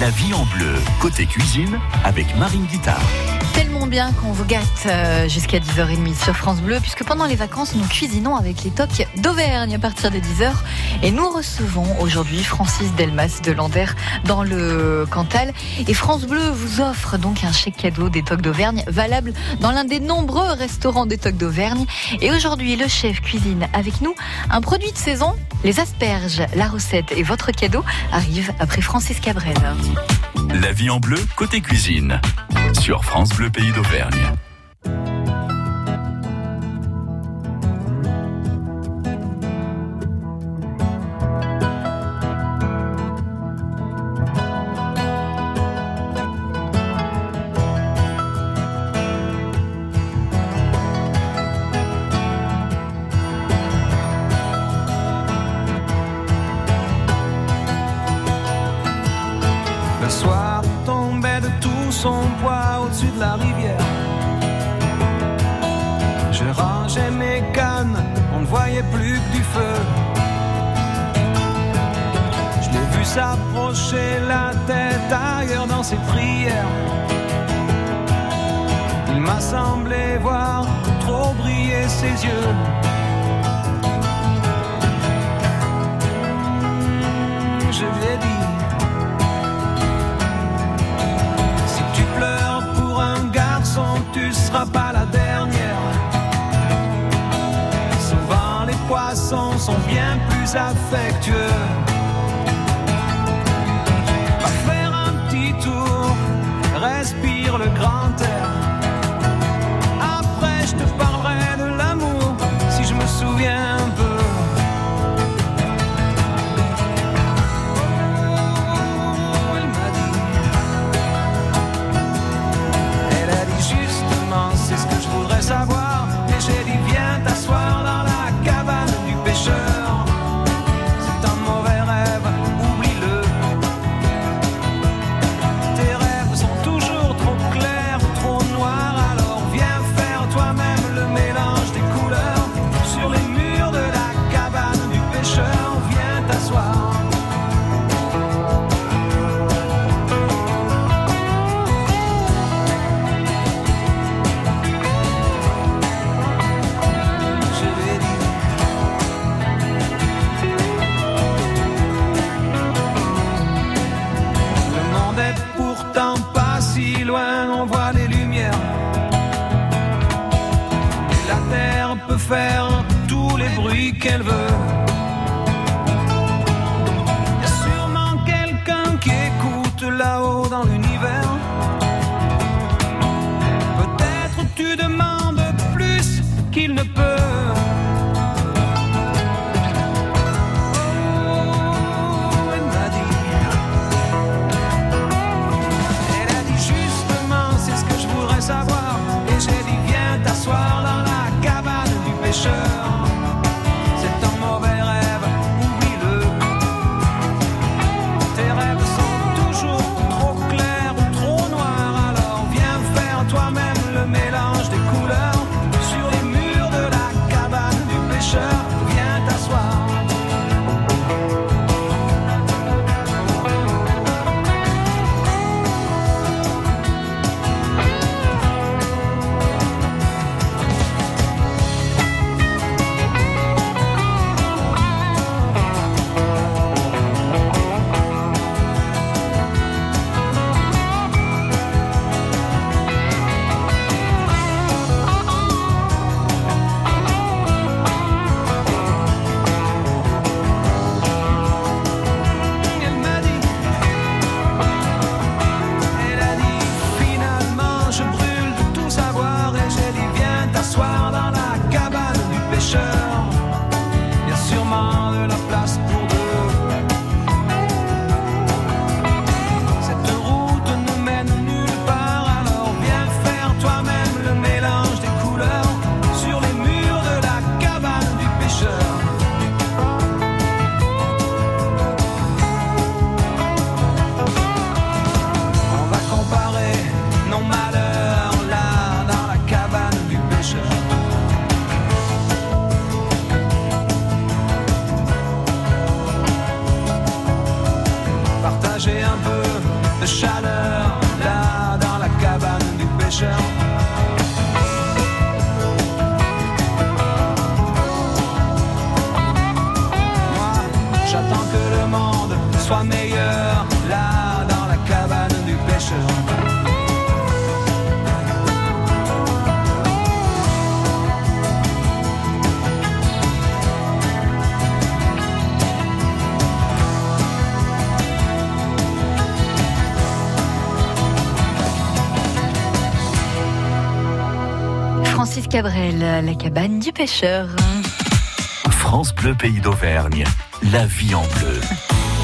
La vie en bleu, côté cuisine, avec Marine Guitard. Tellement bien qu'on vous gâte euh, jusqu'à 10h30 sur France Bleu, puisque pendant les vacances, nous cuisinons avec les tocs d'Auvergne à partir de 10h. Et nous recevons aujourd'hui Francis Delmas de Lander dans le Cantal. Et France Bleu vous offre donc un chèque cadeau des tocs d'Auvergne, valable dans l'un des nombreux restaurants des tocs d'Auvergne. Et aujourd'hui, le chef cuisine avec nous un produit de saison, les asperges. La recette et votre cadeau arrivent après Francis Cabrel. La vie en bleu, côté cuisine, sur France Bleu Pays d'Auvergne. Le soir tombait de tout son poids au-dessus de la rivière. Je rangeais mes cannes, on ne voyait plus que du feu. Je l'ai vu s'approcher la tête ailleurs dans ses prières. Il m'a semblé voir trop briller ses yeux. Plus affectueux. Faire un petit tour, respire le grand air. Qu'elle Cabrel, la cabane du pêcheur. France Bleu Pays d'Auvergne. La vie en bleu.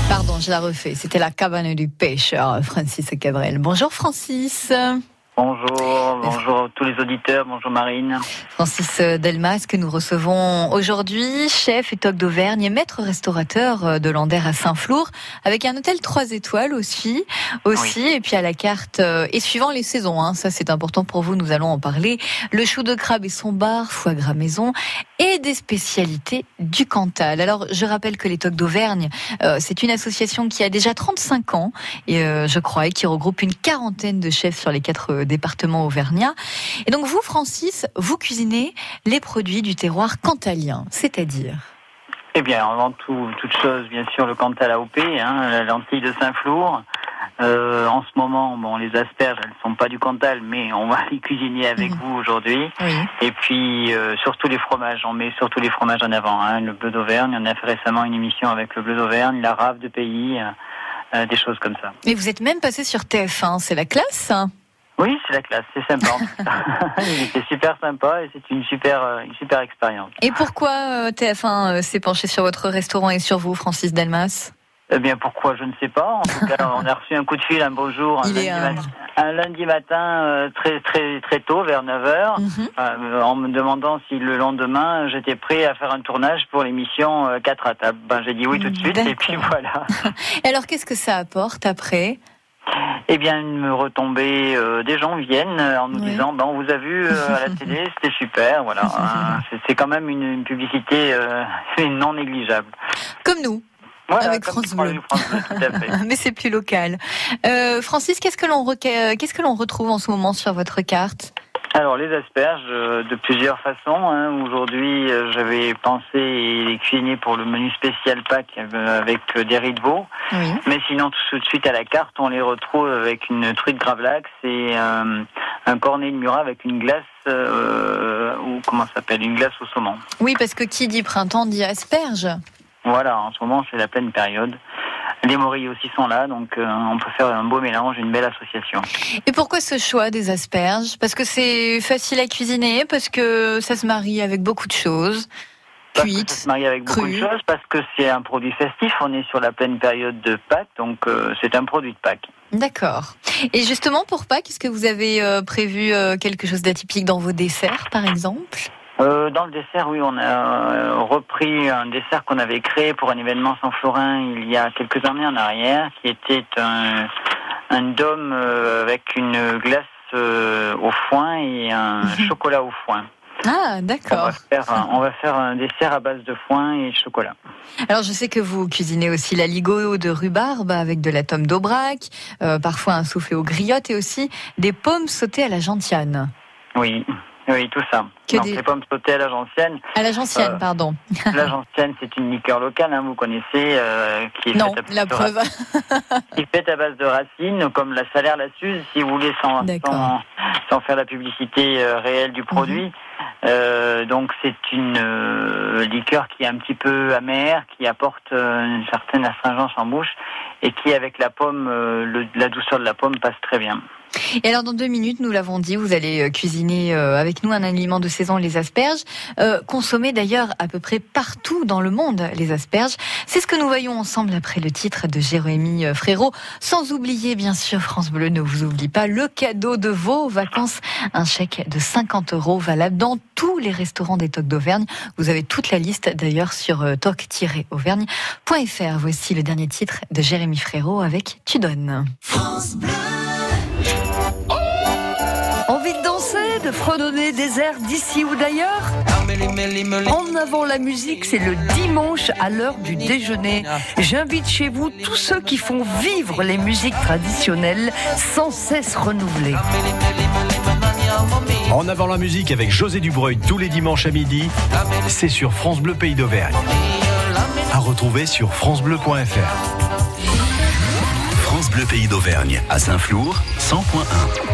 Pardon, je la refais. C'était la cabane du pêcheur, Francis Cabrel. Bonjour Francis. Bonjour, bonjour à tous les auditeurs, bonjour Marine. Francis Delmas que nous recevons aujourd'hui, chef et toc d'Auvergne et maître restaurateur de Lander à Saint-Flour, avec un hôtel 3 étoiles aussi, aussi et puis à la carte, euh, et suivant les saisons, hein, ça c'est important pour vous, nous allons en parler, le chou de crabe et son bar, foie gras maison, et des spécialités du Cantal. Alors je rappelle que les tocs d'Auvergne, euh, c'est une association qui a déjà 35 ans, et euh, je crois, et qui regroupe une quarantaine de chefs sur les quatre départements auvergnats. Et donc vous, Francis, vous cuisinez les produits du terroir cantalien, c'est-à-dire Eh bien, avant tout, toute chose, bien sûr, le Cantal AOP, hein, la lentille de Saint-Flour. Euh, en ce moment, bon, les asperges, elles sont pas du Cantal, mais on va les cuisiner avec vous aujourd'hui. Oui. Et puis, euh, surtout les fromages, on met surtout les fromages en avant. Hein, le bleu d'Auvergne, on a fait récemment une émission avec le bleu d'Auvergne, la rave de pays, euh, des choses comme ça. Et vous êtes même passé sur TF1, c'est la classe hein Oui, c'est la classe, c'est sympa. était super sympa et c'est une super, euh, une super expérience. Et pourquoi euh, TF1 euh, s'est penché sur votre restaurant et sur vous, Francis Delmas? Eh bien, pourquoi Je ne sais pas. En tout cas, on a reçu un coup de fil un beau jour, un, lundi, un matin euh, très très très tôt, vers 9 heures, Mhm. euh, en me demandant si le lendemain j'étais prêt à faire un tournage pour l'émission euh, 4 à table. Ben, j'ai dit oui tout de suite, et puis voilà. Alors qu'est-ce que ça apporte après? Eh bien, une retombée, euh, des gens viennent euh, en nous disant, ben, on vous a vu euh, à la télé, c'était super, voilà. Hein, c'est- c'est quand même une, une publicité euh, non négligeable. Comme nous, Voilà, Avec France Bleu. France Bleu, tout à fait. mais c'est plus local. Francis, qu'est-ce que l'on reca- qu'est-ce que l'on retrouve en ce moment sur votre carte? Alors les asperges euh, de plusieurs façons. hein. Aujourd'hui, euh, j'avais pensé les cuisiner pour le menu spécial Pâques euh, avec des riz de veau. Oui. Mais sinon, tout de suite à la carte, on les retrouve avec une truite gravlax et un cornet de murat avec une glace ou comment s'appelle une glace au saumon. Oui, parce que qui dit printemps dit asperge. Voilà, en ce moment c'est la pleine période. Les morilles aussi sont là, donc euh, on peut faire un beau mélange, une belle association. Et pourquoi ce choix des asperges? Parce que c'est facile à cuisiner, parce que ça se marie avec beaucoup de choses. Parce que ça Cuite. se marie avec beaucoup de choses, parce que c'est un produit festif. On est sur la pleine période de Pâques, donc euh, c'est un produit de Pâques. D'accord. Et justement, pour Pâques, est-ce que vous avez euh, prévu quelque chose d'atypique dans vos desserts, par exemple? Euh, dans le dessert, oui, on a euh, repris un dessert qu'on avait créé pour un événement sans Florin il y a quelques années en arrière, qui était un, un dôme euh, avec une glace au foin et un Mhm. chocolat au foin. Ah, d'accord. on va faire un dessert à base de foin et de chocolat. Alors, je sais que vous cuisinez aussi la ligo de rhubarbe avec de la tome d'aubrac, euh, parfois un soufflé aux griottes et aussi des pommes sautées à la gentiane. Oui, oui, tout ça. Que Donc des- les pommes sautées à la gentienne. À la gentiane, Euh, pardon. La gentienne, c'est une liqueur locale, hein, vous connaissez, euh, qui est Non, faite à la preuve. qui est faite à base de racines, comme la salaire, la suze, si vous voulez, sans, sans, sans faire la publicité euh, réelle du produit. Euh, donc c'est une liqueur qui est un petit peu amère, qui apporte une certaine astringence en bouche et qui, avec la pomme, le- la douceur de la pomme passe très bien. Et alors, dans deux minutes, nous l'avons dit, vous allez euh, cuisiner euh, avec nous un aliment de saison, les asperges. Euh, d'ailleurs à peu près partout dans le monde, les asperges. C'est ce que nous voyons ensemble après le titre de Jérémy euh, Frérot. Sans oublier, bien sûr, France Bleu ne vous oublie pas le cadeau de vos vacances. Un chèque de 50 euros valable dans tous les restaurants des Tocs d'Auvergne. Vous avez toute la liste d'ailleurs sur toc-auvergne.fr. Voici le dernier titre de Jérémy Frérot avec Tu donnes. On envie danser, de fredonner des airs d'ici ou d'ailleurs En avant la musique, c'est le dimanche à l'heure du déjeuner. J'invite chez vous tous ceux qui font vivre les musiques traditionnelles sans cesse renouvelées. En avant la musique avec José Dubreuil tous les dimanches à midi, c'est sur France Bleu Pays d'Auvergne. À retrouver sur francebleu.fr. France Bleu Pays d'Auvergne à Saint-Flour 100.1.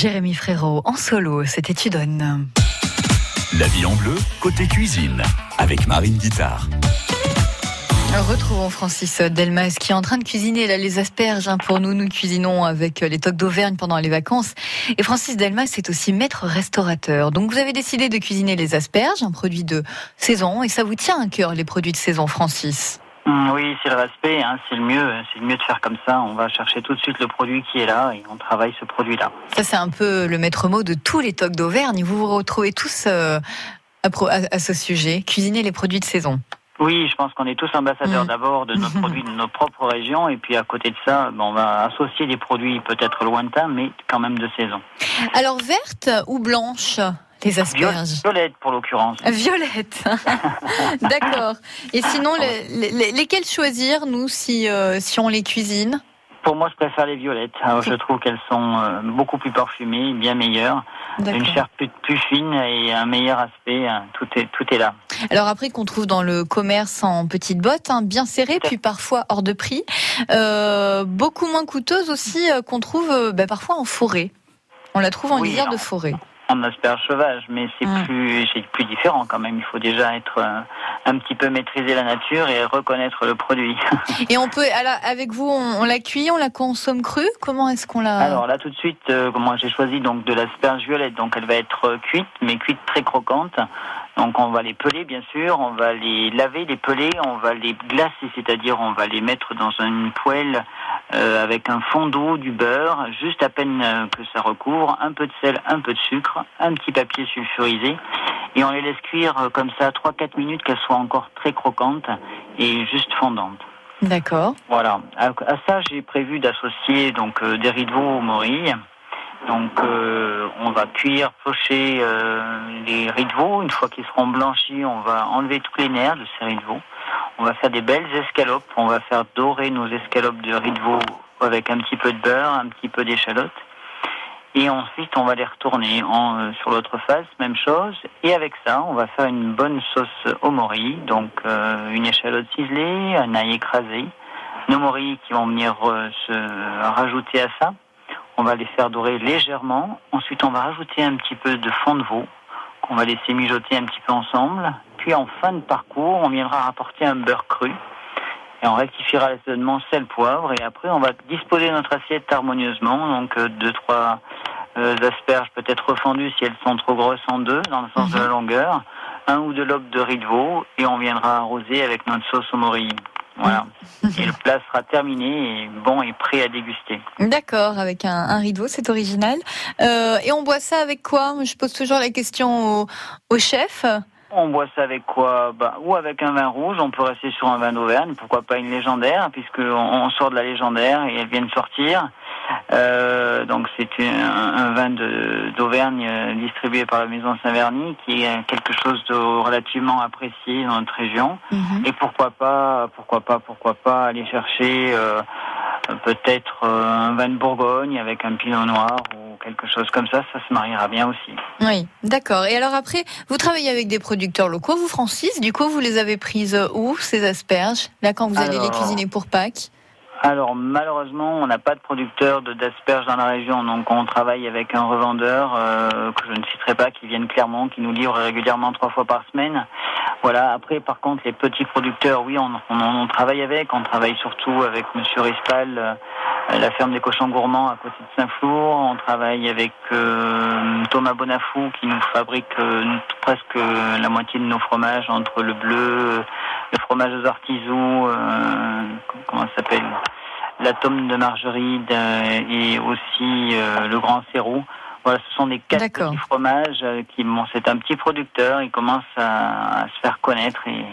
Jérémy Frérot en solo, c'était Tu donnes. La vie en bleu, côté cuisine, avec Marine Guitare. Retrouvons Francis Delmas qui est en train de cuisiner là, les asperges hein, pour nous. Nous cuisinons avec les tocs d'Auvergne pendant les vacances. Et Francis Delmas est aussi maître restaurateur. Donc vous avez décidé de cuisiner les asperges, un produit de saison. Et ça vous tient à cœur les produits de saison, Francis? Oui, c'est le respect, hein, c'est le mieux. C'est le mieux de faire comme ça. On va chercher tout de suite le produit qui est là et on travaille ce produit-là. Ça c'est un peu le maître mot de tous les tocs d'Auvergne. Vous vous retrouvez tous euh, à, pro- à- à ce sujet. Cuisiner les produits de saison. Oui, je pense qu'on est tous ambassadeurs Mm. d'abord de nos produits de nos propres régions et puis à côté de ça, ben, on va associer des produits peut-être lointains mais quand même de saison. Alors verte ou blanche? Les asperges Violette pour l'occurrence. Violette. D'accord. Et sinon, les- les- lesquelles choisir, nous, si, euh, si on les cuisine? Pour moi, je préfère les violettes. Alors, je trouve qu'elles sont euh, beaucoup plus parfumées, bien meilleures, une chair plus, plus fine et un meilleur aspect. hein. Tout est tout est là. Alors après, qu'on trouve dans le commerce en petites bottes, hein, bien serrées, puis parfois hors de prix. Euh, beaucoup moins coûteuses aussi, euh, qu'on trouve bah, parfois en forêt. On la trouve en Oui, lisière de forêt. En asperge sauvage, mais c'est plus c'est plus différent quand même. Il faut déjà être euh, un petit peu maîtriser la nature et reconnaître le produit. Et on peut, alors, avec vous, on, on la cuit, on la consomme crue? Comment est-ce qu'on la... Alors là, tout de suite, euh, moi j'ai choisi donc de l'asperge violette. Donc elle va être euh, cuite, mais cuite très croquante. Donc on va les peler, bien sûr. On va les laver, les peler. On va les glacer, c'est-à-dire on va les mettre dans une poêle euh, avec un fond d'eau, du beurre, juste à peine euh, que ça recouvre, un peu de sel, un peu de sucre, un petit papier sulfurisé, et on les laisse cuire euh, comme ça 3-4 minutes qu'elles soient encore très croquantes et juste fondantes. D'accord. Voilà. À, à ça, j'ai prévu d'associer donc euh, des riz de veau aux morilles. Donc, euh, on va cuire, pocher euh, les riz de veau. Une fois qu'ils seront blanchis, on va enlever tous les nerfs de ces riz de veau. On va faire des belles escalopes. On va faire dorer nos escalopes de riz de veau avec un petit peu de beurre, un petit peu d'échalote. Et ensuite, on va les retourner en, euh, sur l'autre face, même chose. Et avec ça, on va faire une bonne sauce au morilles. Donc, euh, une échalote ciselée, un ail écrasé, nos morilles qui vont venir euh, se rajouter à ça. On va les faire dorer légèrement. Ensuite, on va rajouter un petit peu de fond de veau qu'on va laisser mijoter un petit peu ensemble. Puis, en fin de parcours, on viendra rapporter un beurre cru. Et on rectifiera l'assaisonnement sel, poivre. Et après, on va disposer notre assiette harmonieusement. Donc, euh, deux, trois euh, asperges peut-être refendues si elles sont trop grosses en deux, dans le sens de la longueur. Un ou deux lobes de riz de veau. Et on viendra arroser avec notre sauce au morilles. Voilà. Et le plat sera terminé et bon et prêt à déguster. D'accord, avec un, veau, c'est original. Euh, et on boit ça avec quoi? Je pose toujours la question au, au chef. On boit ça avec quoi? Bah, Ou avec un vin rouge, on peut rester sur un vin d'Auvergne, pourquoi pas une légendaire, puisque on, on sort de la légendaire et elle vient de sortir. Euh, donc c'est un, un vin d'Auvergne euh, distribué par la maison Saint-Verny, qui est quelque chose de relativement apprécié dans notre région. Mhm. Et pourquoi pas, pourquoi pas, pourquoi pas aller chercher euh, peut-être un vin de Bourgogne avec un pinot noir ou quelque chose comme ça, ça se mariera bien aussi. Oui, d'accord. Et alors après, vous travaillez avec des producteurs locaux, vous Francis, du coup vous les avez prises où, ces asperges? Là quand vous allez les cuisiner pour Pâques? Alors malheureusement, on n'a pas de producteur d'asperges dans la région, donc on travaille avec un revendeur euh, que je ne citerai pas, qui vient de Clermont, qui nous livre régulièrement trois fois par semaine. Voilà. Après, par contre, les petits producteurs, oui, on, travaille avec. On travaille surtout avec Monsieur Rispal, euh, la ferme des cochons gourmands à côté de Saint-Flour. On travaille avec euh, Thomas Bonafou, qui nous fabrique presque la moitié de nos fromages, entre le bleu, le fromage aux artisous, comment ça s'appelle? La tome de margeride euh, et aussi euh, le grand sérou. Voilà, ce sont des quatre petits fromages euh, qui, bon, c'est un petit producteur, il commence à, à se faire connaître et,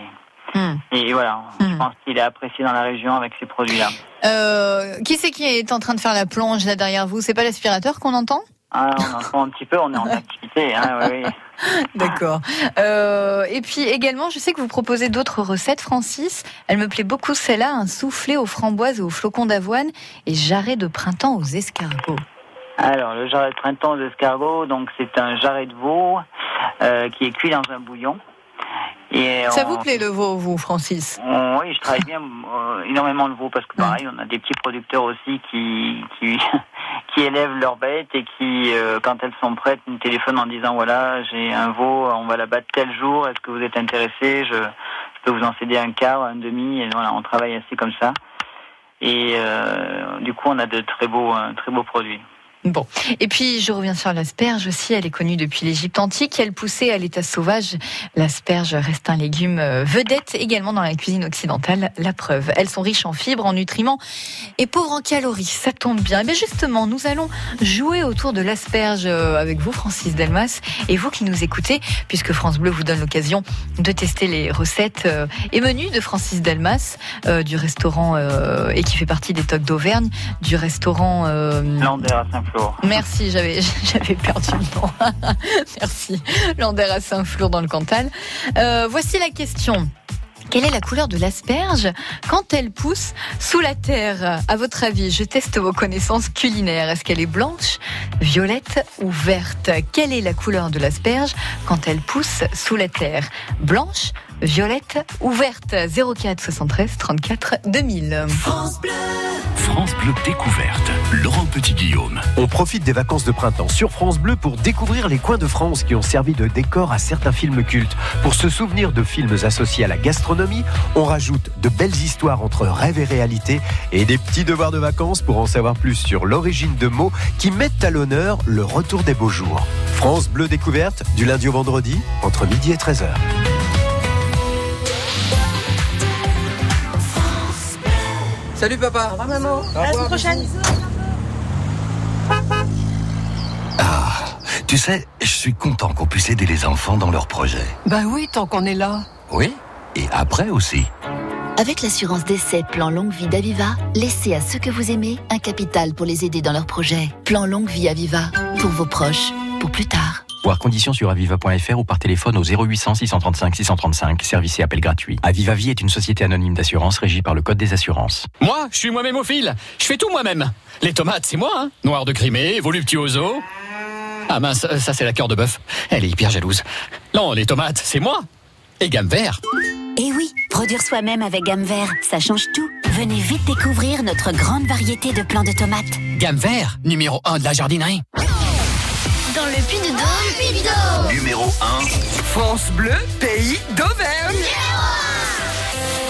Hmm. et voilà, je Hmm. pense qu'il est apprécié dans la région avec ces produits-là. Euh, Qui c'est qui est en train de faire la plonge là derrière vous? C'est pas l'aspirateur qu'on entend? Ah, on entend un petit peu, on est en activité, hein, oui, oui. D'accord. Euh, et puis également, je sais que vous proposez d'autres recettes, Francis. Elle me plaît beaucoup celle-là, un soufflé aux framboises et aux flocons d'avoine et jarret de printemps aux escargots. Alors, le jarret de printemps d'escargot, donc c'est un jarret de veau euh, qui est cuit dans un bouillon. Et Ça on- vous plaît le veau, vous, Francis? On- oui, je travaille bien euh, énormément le veau parce que pareil, on a des petits producteurs aussi qui qui, élèvent leurs bêtes et qui, euh, quand elles sont prêtes, nous téléphonent en disant voilà, j'ai un veau, on va la battre tel jour, est-ce que vous êtes intéressé je, peux vous en céder un quart, un demi, et voilà, on travaille assez comme ça. Et euh, du coup, on a de très beaux, très beaux produits. Bon. Et puis, je reviens sur l'asperge aussi. Elle est connue depuis l'Égypte antique. Elle poussait à l'état sauvage. L'asperge reste un légume euh, vedette également dans la cuisine occidentale. La preuve. Elles sont riches en fibres, en nutriments et pauvres en calories. Ça tombe bien. Et bien justement, nous allons jouer autour de l'asperge euh, avec vous, Francis Delmas, et vous qui nous écoutez, puisque France Bleu vous donne l'occasion de tester les recettes euh, et menus de Francis Delmas, du restaurant euh, et qui fait partie des Tocs d'Auvergne, du restaurant euh, Merci, j'avais j'avais perdu le nom. Merci. Lander à Saint-Flour dans le Cantal. Euh, voici la question. Quelle est la couleur de l'asperge quand elle pousse sous la terre? À votre avis, je teste vos connaissances culinaires. Est-ce qu'elle est blanche, violette ou verte? Quelle est la couleur de l'asperge quand elle pousse sous la terre? Blanche, violette ou verte 04 73 34 2000. France Bleu Découverte. Laurent Petit-Guillaume. On profite des vacances de printemps sur France Bleu pour découvrir les coins de France qui ont servi de décor à certains films cultes. Pour se souvenir de films associés à la gastronomie, on rajoute de belles histoires entre rêve et réalité et des petits devoirs de vacances pour en savoir plus sur l'origine de mots qui mettent à l'honneur le retour des beaux jours. France Bleu Découverte, du lundi au vendredi, entre midi et 13h. Salut papa. Au revoir maman. À la semaine prochaine. Ah, tu sais, je suis content qu'on puisse aider les enfants dans leurs projets. Bah oui, tant qu'on est là. Oui, et après aussi. Avec l'assurance d'essai Plan Longue Vie d'Aviva, laissez à ceux que vous aimez un capital pour les aider dans leurs projets. Plan Longue Vie Aviva, pour vos proches, pour plus tard. Voir conditions sur aviva.fr ou par téléphone au 0800 635 635, service et appel gratuit. Aviva Vie est une société anonyme d'assurance régie par le Code des assurances. Moi, je suis moi-même au fil. Je fais tout moi-même. Les tomates, c'est moi, hein. Noir de Crimée, voluptuoso. Ah mince, ça c'est la cœur de bœuf. Elle est hyper jalouse. Non, les tomates, c'est moi. Et gamme vert. Et oui, produire soi-même avec gamme vert, ça change tout. Venez vite découvrir notre grande variété de plants de tomates. Gamme vert, numéro 1 de la jardinerie. Dans le Puy-de-Dôme, Numéro 1. France Bleu, pays d'Auvergne. If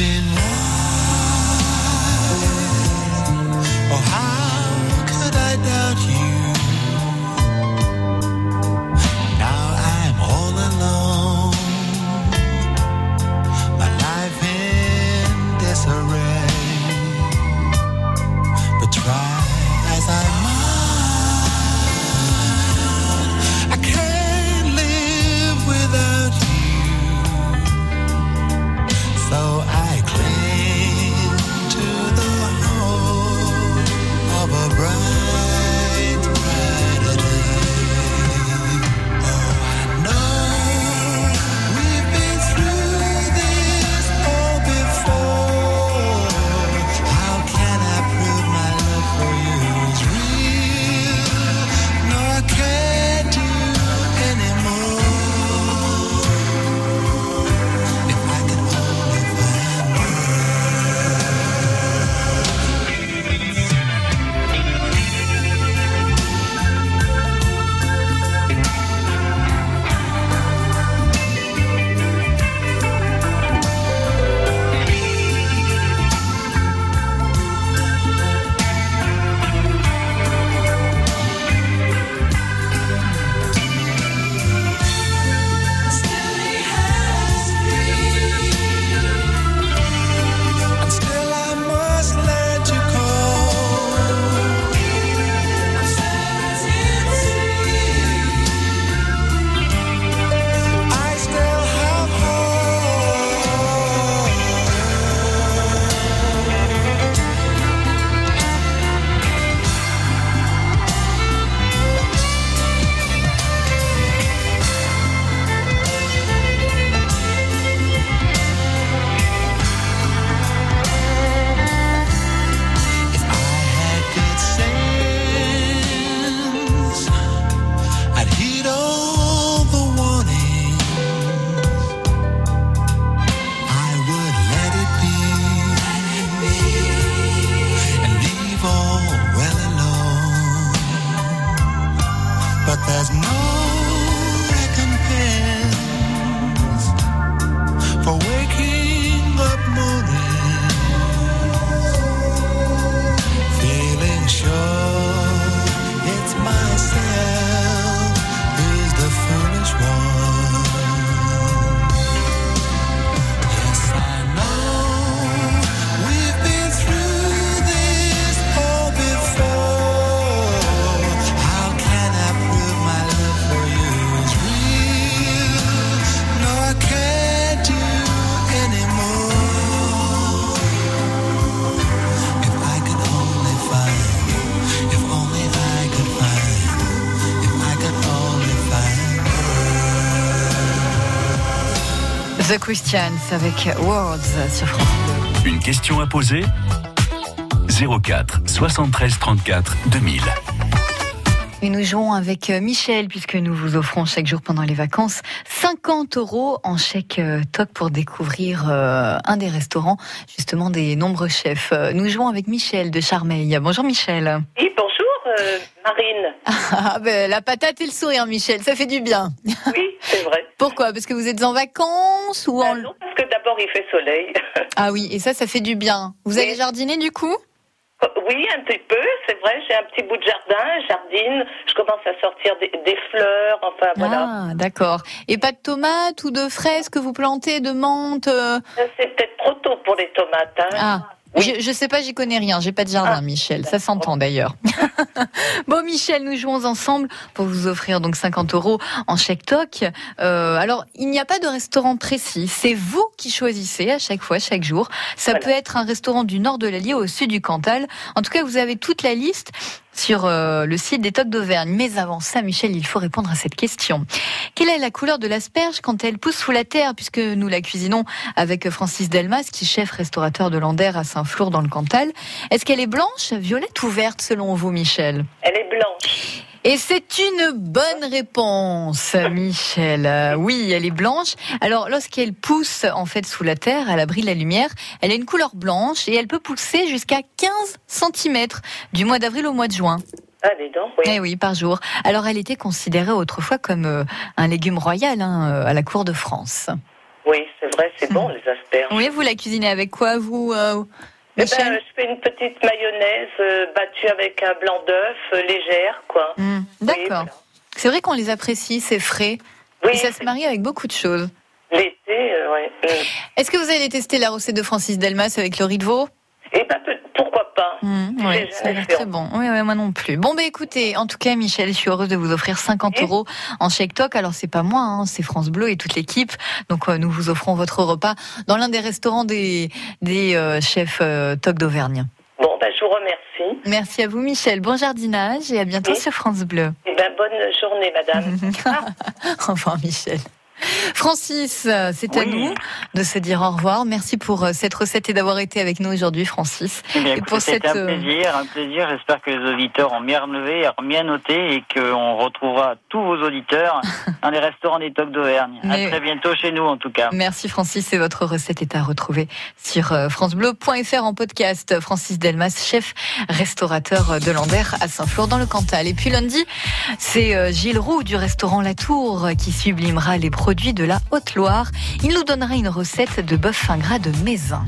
been Christians avec Words sur France. Une question à poser? 04 73 34 2000. Et nous jouons avec euh, Michel, puisque nous vous offrons chaque jour pendant les vacances 50 euros en chèque euh, TOC pour découvrir euh, un des restaurants, justement des nombreux chefs. Nous jouons avec Michel de Charmeil. Bonjour Michel. Oui, bonjour Marine. Ah, ben, la patate et le sourire, Michel, ça fait du bien. Oui, c'est vrai. Pourquoi? Parce que vous êtes en vacances ou en... non, parce que d'abord il fait soleil. ah oui, et ça, ça fait du bien. Vous allez jardiner du coup? Oui, un petit peu, c'est vrai. J'ai un petit bout de jardin, jardine. Je commence à sortir des, fleurs, enfin voilà. Ah, d'accord. Et pas de tomates ou de fraises que vous plantez, de menthe euh C'est peut-être trop tôt pour les tomates. Hein. Ah. Je, sais pas, j'y connais rien. J'ai pas de jardin, ah. Michel. Ça s'entend d'ailleurs. bon, Michel, nous jouons ensemble pour vous offrir donc 50 euros en chèque toc. Euh, alors, il n'y a pas de restaurant précis. C'est vous qui choisissez à chaque fois, chaque jour. Ça peut être un restaurant du nord de l'Allier au sud du Cantal. En tout cas, vous avez toute la liste sur euh, le site des Tocs d'Auvergne. Mais avant ça, Michel, il faut répondre à cette question. Quelle est la couleur de l'asperge quand elle pousse sous la terre? Puisque nous la cuisinons avec Francis Delmas, qui est chef restaurateur de Lander à Saint-Flour dans le Cantal. Est-ce qu'elle est blanche, violette ou verte selon vous, Michel? Elle est blanche. Et c'est une bonne réponse, Michel. Euh, oui, elle est blanche. Alors, lorsqu'elle pousse en fait sous la terre, à l'abri de la lumière, elle a une couleur blanche et elle peut pousser jusqu'à 15 cm du mois d'avril au mois de juin. Ah, donc, oui. Eh oui, par jour. Alors, elle était considérée autrefois comme euh, un légume royal hein, euh, à la cour de France. Oui, c'est vrai, c'est bon, les asperges. Oui, vous la cuisinez avec quoi, vous eh ben, je fais une petite mayonnaise euh, battue avec un blanc d'œuf, euh, légère, quoi. Hmm, d'accord. C'est vrai qu'on les apprécie, c'est frais. Oui, et ça se marie avec beaucoup de choses. L'été, euh, ouais. Hmm. Est-ce que vous allez tester la recette de Francis Delmas avec le riz de veau? Eh ben, pourquoi pas mmh, Oui, ça a l'air très bon. Oui, moi non plus. Bon, ben écoutez, en tout cas, Michel, je suis heureuse de vous offrir 50 euros en chèque toc. Alors, c'est pas moi, hein, c'est France Bleu et toute l'équipe. Donc, euh, nous vous offrons votre repas dans l'un des restaurants des, des euh, chefs euh, toc d'Auvergne. Bon, ben, je vous remercie. Merci à vous, Michel. Bon jardinage et à bientôt sur France Bleu. Eh ben, bonne journée, madame. Au revoir, Michel. Francis, c'est à nous de se dire au revoir. Merci pour euh, cette recette et d'avoir été avec nous aujourd'hui, Francis. Eh bien, pour cette un euh, plaisir, un plaisir. J'espère que les auditeurs ont bien relevé, bien noté et qu'on retrouvera tous vos auditeurs dans les restaurants des Tocs d'Auvergne. À très bientôt chez nous, en tout cas. Merci, Francis. Et votre recette est à retrouver sur euh, francebleu.fr en podcast. Francis Delmas, chef restaurateur de Lambert à Saint-Flour dans le Cantal. Et puis lundi, c'est Gilles Roux du restaurant La Tour qui sublimera les de la Haute-Loire. Il nous donnera une recette de bœuf fin gras de Mézin.